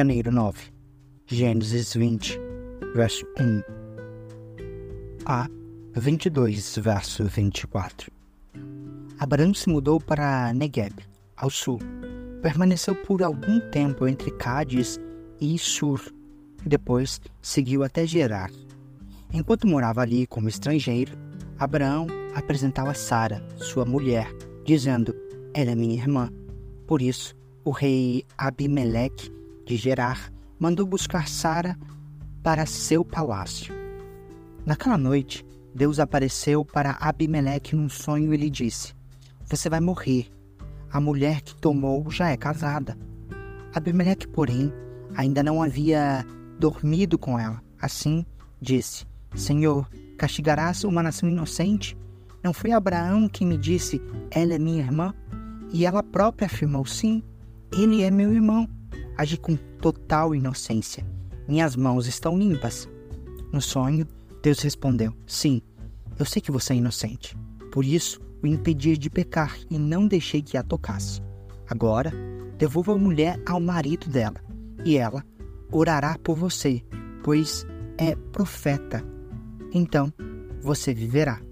janeiro 9. Gênesis 20, verso 1 a 22, verso 24. Abraão se mudou para Negueb, ao sul. Permaneceu por algum tempo entre Cádiz e Sur, e depois seguiu até Gerar. Enquanto morava ali como estrangeiro, Abraão apresentava Sara, sua mulher, dizendo: Ela é minha irmã. Por isso, o rei Abimeleque de Gerar mandou buscar Sara para seu palácio. Naquela noite, Deus apareceu para Abimeleque num sonho e lhe disse: Você vai morrer. A mulher que tomou já é casada. Abimeleque, porém, ainda não havia dormido com ela. Assim, disse: Senhor, castigarás uma nação inocente? Não foi Abraão que me disse: Ela é minha irmã? E ela própria afirmou: Sim, ele é meu irmão. Agi com total inocência. Minhas mãos estão limpas. No sonho, Deus respondeu: Sim, eu sei que você é inocente. Por isso, o impedi de pecar e não deixei que a tocasse. Agora, devolva a mulher ao marido dela, e ela orará por você, pois é profeta. Então, você viverá.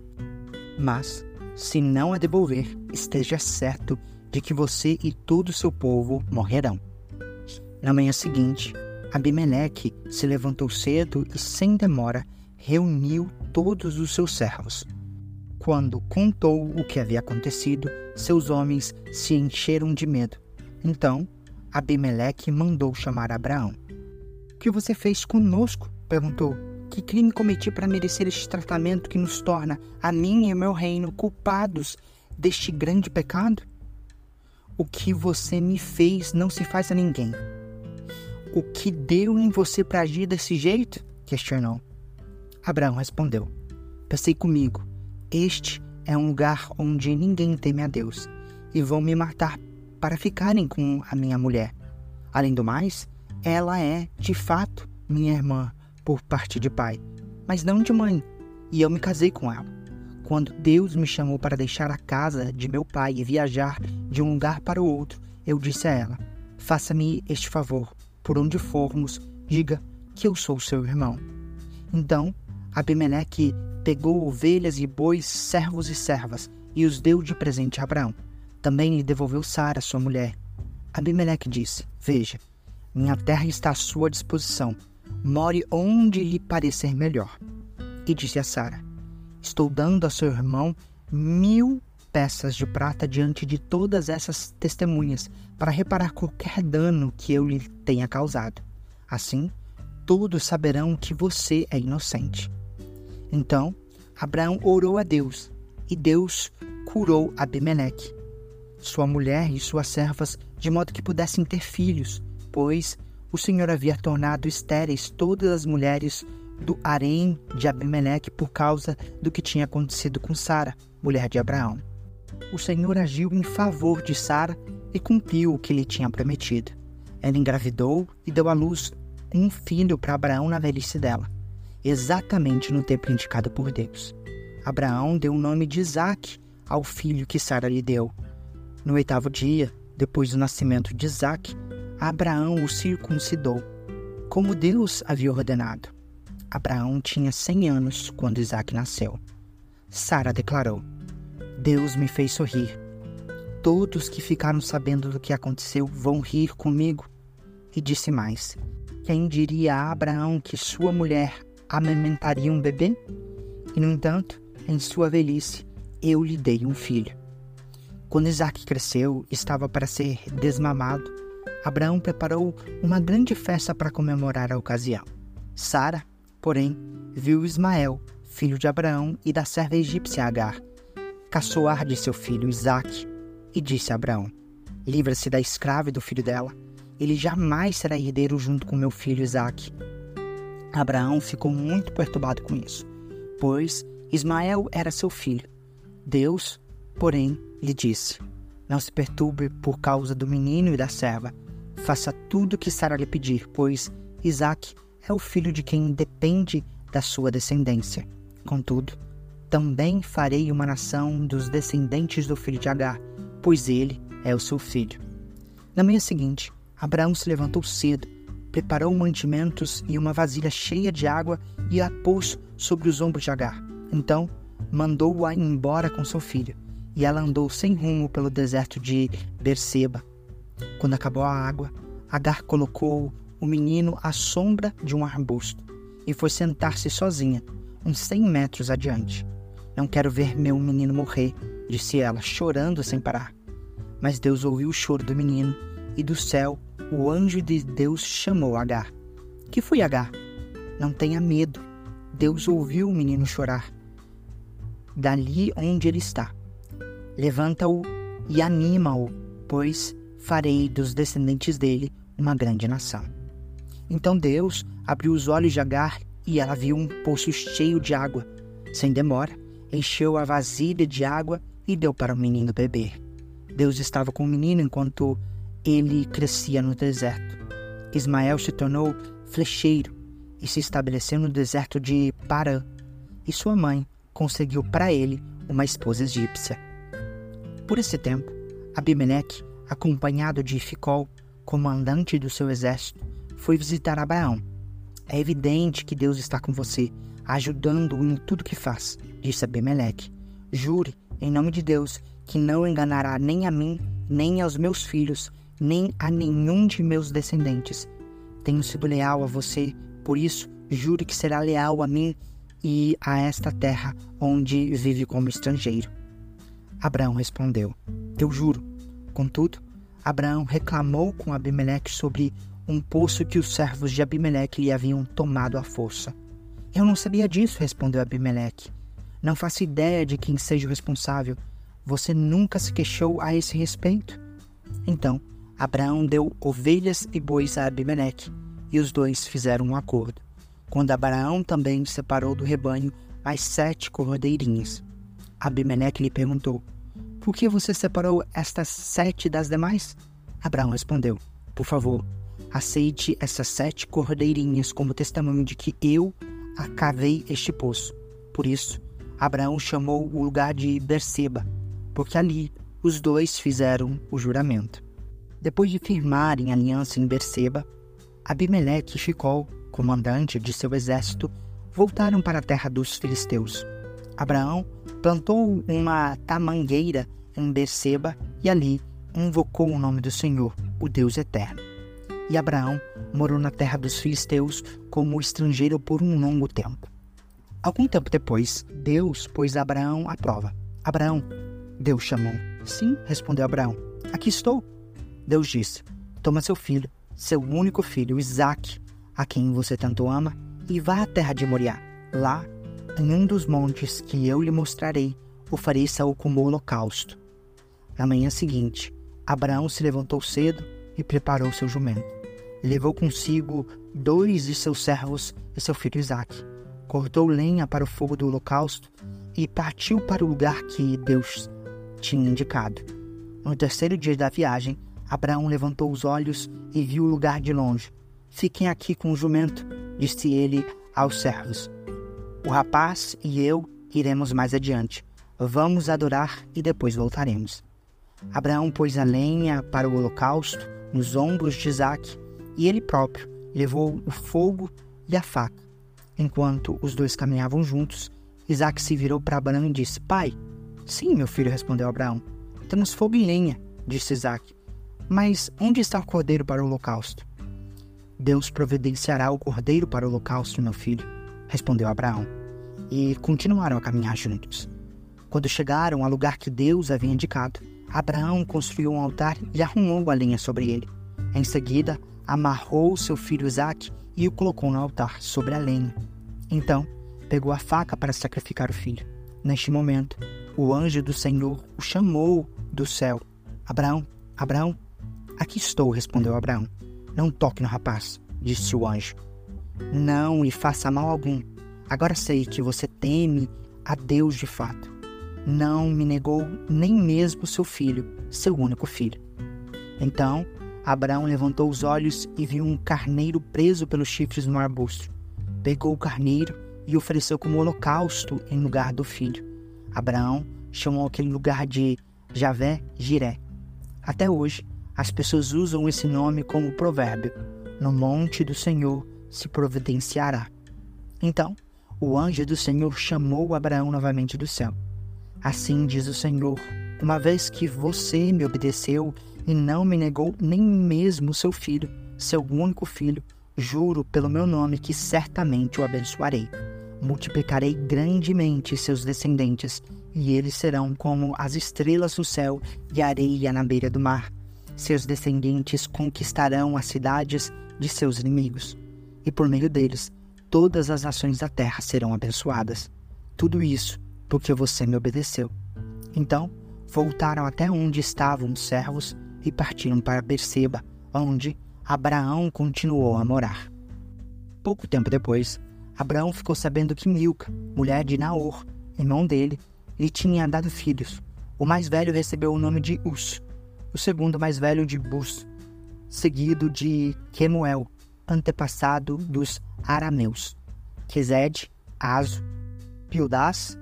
Mas, se não a devolver, esteja certo de que você e todo o seu povo morrerão. Na manhã seguinte, Abimeleque se levantou cedo e, sem demora, reuniu todos os seus servos. Quando contou o que havia acontecido, seus homens se encheram de medo. Então, Abimeleque mandou chamar Abraão. O que você fez conosco? perguntou. Que crime cometi para merecer este tratamento que nos torna, a mim e meu reino, culpados deste grande pecado? O que você me fez não se faz a ninguém. O que deu em você para agir desse jeito? questionou. Abraão respondeu: Pensei comigo, este é um lugar onde ninguém teme a Deus, e vão me matar para ficarem com a minha mulher. Além do mais, ela é, de fato, minha irmã por parte de pai, mas não de mãe, e eu me casei com ela. Quando Deus me chamou para deixar a casa de meu pai e viajar de um lugar para o outro, eu disse a ela: Faça-me este favor, por onde formos, diga que eu sou seu irmão. Então, Abimeleque pegou ovelhas e bois, servos e servas, e os deu de presente a Abraão. Também lhe devolveu Sara, sua mulher. Abimeleque disse: Veja, minha terra está à sua disposição. More onde lhe parecer melhor. E disse a Sara: Estou dando a seu irmão mil peças de prata diante de todas essas testemunhas, para reparar qualquer dano que eu lhe tenha causado. Assim, todos saberão que você é inocente. Então, Abraão orou a Deus, e Deus curou Abimeleque, sua mulher e suas servas, de modo que pudessem ter filhos, pois o Senhor havia tornado estéreis todas as mulheres do harém de Abimeleque por causa do que tinha acontecido com Sara, mulher de Abraão. O Senhor agiu em favor de Sara e cumpriu o que lhe tinha prometido. Ela engravidou e deu à luz um filho para Abraão na velhice dela, exatamente no tempo indicado por Deus. Abraão deu o nome de Isaque ao filho que Sara lhe deu. No oitavo dia, depois do nascimento de Isaque, Abraão o circuncidou, como Deus havia ordenado. Abraão tinha cem anos quando Isaac nasceu. Sara declarou: Deus me fez sorrir. Todos que ficaram sabendo do que aconteceu vão rir comigo. E disse mais: Quem diria a Abraão que sua mulher amamentaria um bebê? E, no entanto, em sua velhice, eu lhe dei um filho. Quando Isaac cresceu, estava para ser desmamado. Abraão preparou uma grande festa para comemorar a ocasião. Sara Porém, viu Ismael, filho de Abraão e da serva egípcia Agar, caçoar de seu filho Isaque, e disse a Abraão: Livra-se da escrava e do filho dela. Ele jamais será herdeiro junto com meu filho Isaque. Abraão ficou muito perturbado com isso, pois Ismael era seu filho. Deus, porém, lhe disse: Não se perturbe por causa do menino e da serva. Faça tudo o que Sara lhe pedir, pois Isaque é o filho de quem depende da sua descendência. Contudo, também farei uma nação dos descendentes do filho de Agar, pois ele é o seu filho. Na manhã seguinte, Abraão se levantou cedo, preparou mantimentos e uma vasilha cheia de água e a pôs sobre os ombros de Agar. Então, mandou-a embora com seu filho, e ela andou sem rumo pelo deserto de Berseba. Quando acabou a água, Agar colocou o menino à sombra de um arbusto e foi sentar-se sozinha, uns cem metros adiante. Não quero ver meu menino morrer, disse ela, chorando sem parar. Mas Deus ouviu o choro do menino, e do céu o anjo de Deus chamou Agar. Que foi Agar? Não tenha medo. Deus ouviu o menino chorar. Dali onde ele está. Levanta-o e anima-o, pois farei dos descendentes dele uma grande nação. Então Deus abriu os olhos de Agar e ela viu um poço cheio de água. Sem demora, encheu a vasilha de água e deu para o menino beber. Deus estava com o menino enquanto ele crescia no deserto. Ismael se tornou flecheiro e se estabeleceu no deserto de Parã. E sua mãe conseguiu para ele uma esposa egípcia. Por esse tempo, Abimeleque, acompanhado de Ficol, comandante do seu exército, foi visitar Abraão. É evidente que Deus está com você, ajudando-o em tudo que faz, disse Abimeleque. Jure, em nome de Deus, que não enganará nem a mim, nem aos meus filhos, nem a nenhum de meus descendentes. Tenho sido leal a você, por isso jure que será leal a mim e a esta terra onde vive como estrangeiro. Abraão respondeu: Eu juro. Contudo, Abraão reclamou com Abimeleque sobre um poço que os servos de Abimeleque lhe haviam tomado à força. Eu não sabia disso, respondeu Abimeleque. Não faço ideia de quem seja o responsável. Você nunca se queixou a esse respeito? Então, Abraão deu ovelhas e bois a Abimeleque, e os dois fizeram um acordo. Quando Abraão também separou do rebanho as sete cordeirinhas. Abimeleque lhe perguntou: Por que você separou estas sete das demais? Abraão respondeu: Por favor, aceite essas sete cordeirinhas como testemunho de que eu acavei este poço. Por isso, Abraão chamou o lugar de Berseba, porque ali os dois fizeram o juramento. Depois de firmarem aliança em Berseba, Abimeleque Ficol, comandante de seu exército, voltaram para a terra dos filisteus. Abraão plantou uma tamangueira em Berseba e ali invocou o nome do Senhor, o Deus eterno. E Abraão morou na terra dos filisteus como estrangeiro por um longo tempo. Algum tempo depois, Deus pôs Abraão à prova. Abraão, Deus chamou. Sim, respondeu Abraão. Aqui estou. Deus disse: Toma seu filho, seu único filho, Isaque, a quem você tanto ama, e vá à terra de Moriá. Lá, em um dos montes que eu lhe mostrarei, ofereça-o como holocausto. Na manhã seguinte, Abraão se levantou cedo e preparou seu jumento. Levou consigo dois de seus servos e seu filho Isaque. Cortou lenha para o fogo do holocausto e partiu para o lugar que Deus tinha indicado. No terceiro dia da viagem, Abraão levantou os olhos e viu o lugar de longe. Fiquem aqui com o jumento, disse ele aos servos. O rapaz e eu iremos mais adiante. Vamos adorar e depois voltaremos. Abraão pôs a lenha para o holocausto nos ombros de Isaac e ele próprio levou o fogo e a faca. Enquanto os dois caminhavam juntos, Isaac se virou para Abraão e disse: Pai, sim, meu filho, respondeu Abraão. Temos fogo e lenha, disse Isaac. Mas onde está o cordeiro para o holocausto? Deus providenciará o cordeiro para o holocausto, meu filho, respondeu Abraão. E continuaram a caminhar juntos. Quando chegaram ao lugar que Deus havia indicado, Abraão construiu um altar e arrumou a lenha sobre ele. Em seguida, amarrou seu filho Isaque e o colocou no altar, sobre a lenha. Então, pegou a faca para sacrificar o filho. Neste momento, o anjo do Senhor o chamou do céu: Abraão, Abraão. Aqui estou, respondeu Abraão. Não toque no rapaz, disse o anjo. Não lhe faça mal algum. Agora sei que você teme a Deus de fato. Não me negou nem mesmo seu filho, seu único filho. Então, Abraão levantou os olhos e viu um carneiro preso pelos chifres no arbusto. Pegou o carneiro e ofereceu como holocausto em lugar do filho. Abraão chamou aquele lugar de Javé Jiré. Até hoje, as pessoas usam esse nome como provérbio. no monte do Senhor se providenciará. Então, o anjo do Senhor chamou Abraão novamente do céu. Assim diz o Senhor: uma vez que você me obedeceu e não me negou nem mesmo seu filho, seu único filho, juro pelo meu nome que certamente o abençoarei. Multiplicarei grandemente seus descendentes, e eles serão como as estrelas do céu e areia na beira do mar. Seus descendentes conquistarão as cidades de seus inimigos, e por meio deles todas as nações da terra serão abençoadas. Tudo isso porque você me obedeceu. Então, voltaram até onde estavam os servos e partiram para Berseba, onde Abraão continuou a morar. Pouco tempo depois, Abraão ficou sabendo que Milca, mulher de Naor, irmão dele, lhe tinha dado filhos. O mais velho recebeu o nome de Us, o segundo mais velho de Bus, seguido de Quemuel, antepassado dos arameus. Quezed, Azo, Pildás,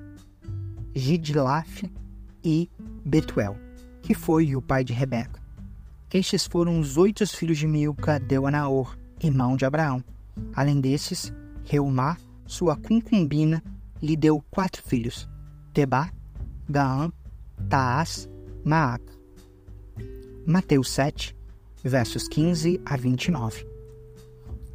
Gidlaf e Betuel, que foi o pai de Rebeca. Estes foram os oito filhos de Milca deu a Naor, irmão de Abraão. Além desses, Reumá, sua concubina, lhe deu quatro filhos: Tebá, Gaã, Taás, Maaca. Mateus 7, versos 15 a 29.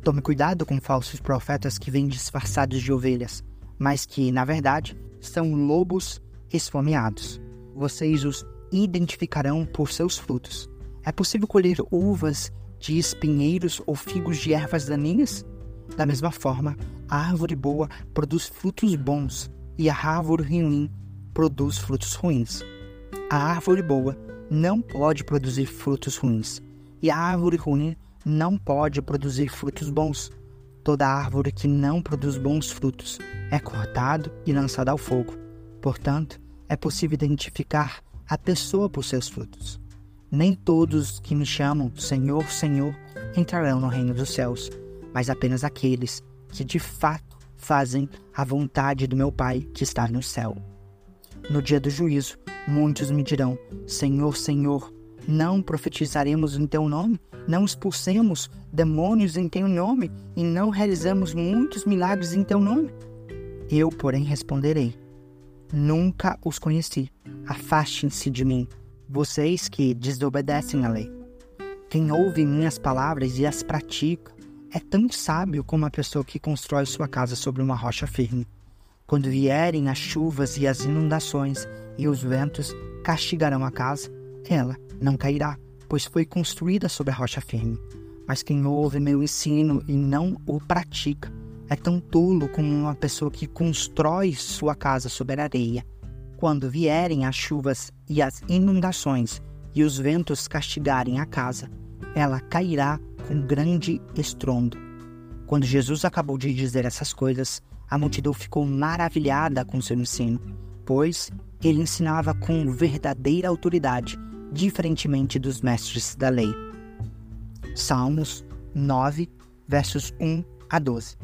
Tome cuidado com falsos profetas que vêm disfarçados de ovelhas, mas que, na verdade, são lobos esfomeados. Vocês os identificarão por seus frutos. É possível colher uvas de espinheiros ou figos de ervas daninhas? Da mesma forma, a árvore boa produz frutos bons e a árvore ruim produz frutos ruins. A árvore boa não pode produzir frutos ruins e a árvore ruim não pode produzir frutos bons. Toda árvore que não produz bons frutos é cortado e lançado ao fogo. Portanto, é possível identificar a pessoa por seus frutos. Nem todos que me chamam Senhor, Senhor entrarão no reino dos céus, mas apenas aqueles que de fato fazem a vontade do meu Pai que está no céu. No dia do juízo, muitos me dirão: Senhor, Senhor, não profetizaremos em teu nome? Não expulsemos demônios em teu nome? E não realizamos muitos milagres em teu nome? Eu, porém, responderei: Nunca os conheci. Afastem-se de mim, vocês que desobedecem à lei. Quem ouve minhas palavras e as pratica é tão sábio como a pessoa que constrói sua casa sobre uma rocha firme. Quando vierem as chuvas e as inundações e os ventos castigarão a casa, ela não cairá, pois foi construída sobre a rocha firme. Mas quem ouve meu ensino e não o pratica é tão tolo como uma pessoa que constrói sua casa sobre a areia. Quando vierem as chuvas e as inundações e os ventos castigarem a casa, ela cairá com grande estrondo. Quando Jesus acabou de dizer essas coisas, a multidão ficou maravilhada com seu ensino, pois ele ensinava com verdadeira autoridade, diferentemente dos mestres da lei. Salmos 9, versos 1 a 12.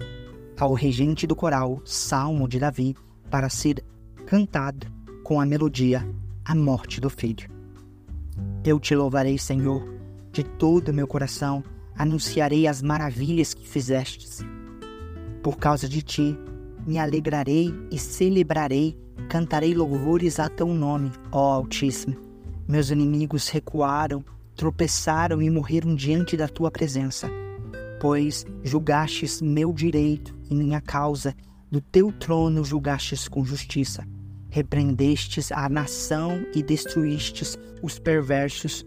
Ao regente do coral, Salmo de Davi, para ser cantado com a melodia A Morte do Filho. Eu te louvarei, Senhor, de todo o meu coração, anunciarei as maravilhas que fizestes. Por causa de ti, me alegrarei e celebrarei, cantarei louvores a teu nome, ó Altíssimo. Meus inimigos recuaram, tropeçaram e morreram diante da tua presença, pois julgastes meu direito e minha causa, do teu trono julgastes com justiça repreendestes a nação e destruístes os perversos,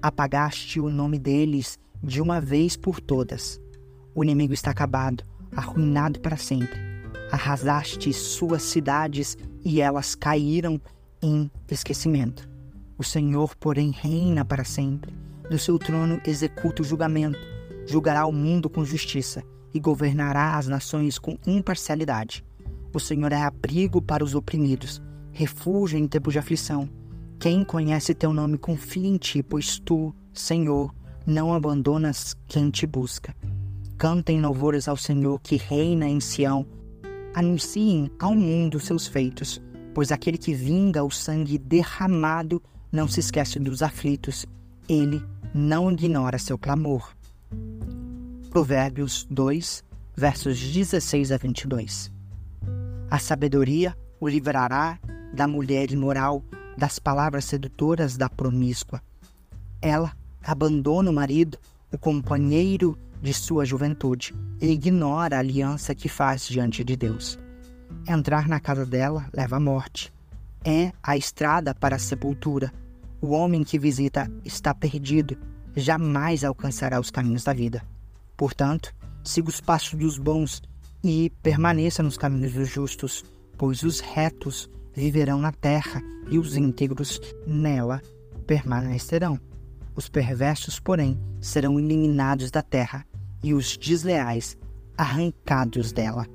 apagaste o nome deles de uma vez por todas. O inimigo está acabado, arruinado para sempre. Arrasaste suas cidades e elas caíram em esquecimento. O Senhor, porém, reina para sempre. Do seu trono executa o julgamento, julgará o mundo com justiça e governará as nações com imparcialidade. O Senhor é abrigo para os oprimidos, refúgio em tempos de aflição. Quem conhece teu nome confia em ti, pois tu, Senhor, não abandonas quem te busca. Cantem louvores ao Senhor que reina em Sião. Anunciem ao mundo seus feitos, pois aquele que vinga o sangue derramado não se esquece dos aflitos. Ele não ignora seu clamor. Provérbios 2, versos 16 a 22. A sabedoria o livrará da mulher imoral, das palavras sedutoras da promíscua. Ela abandona o marido, o companheiro de sua juventude, e ignora a aliança que faz diante de Deus. Entrar na casa dela leva à morte. É a estrada para a sepultura. O homem que visita está perdido, jamais alcançará os caminhos da vida. Portanto, siga os passos dos bons e permaneça nos caminhos dos justos, pois os retos viverão na terra e os íntegros nela permanecerão. Os perversos, porém, serão eliminados da terra e os desleais arrancados dela.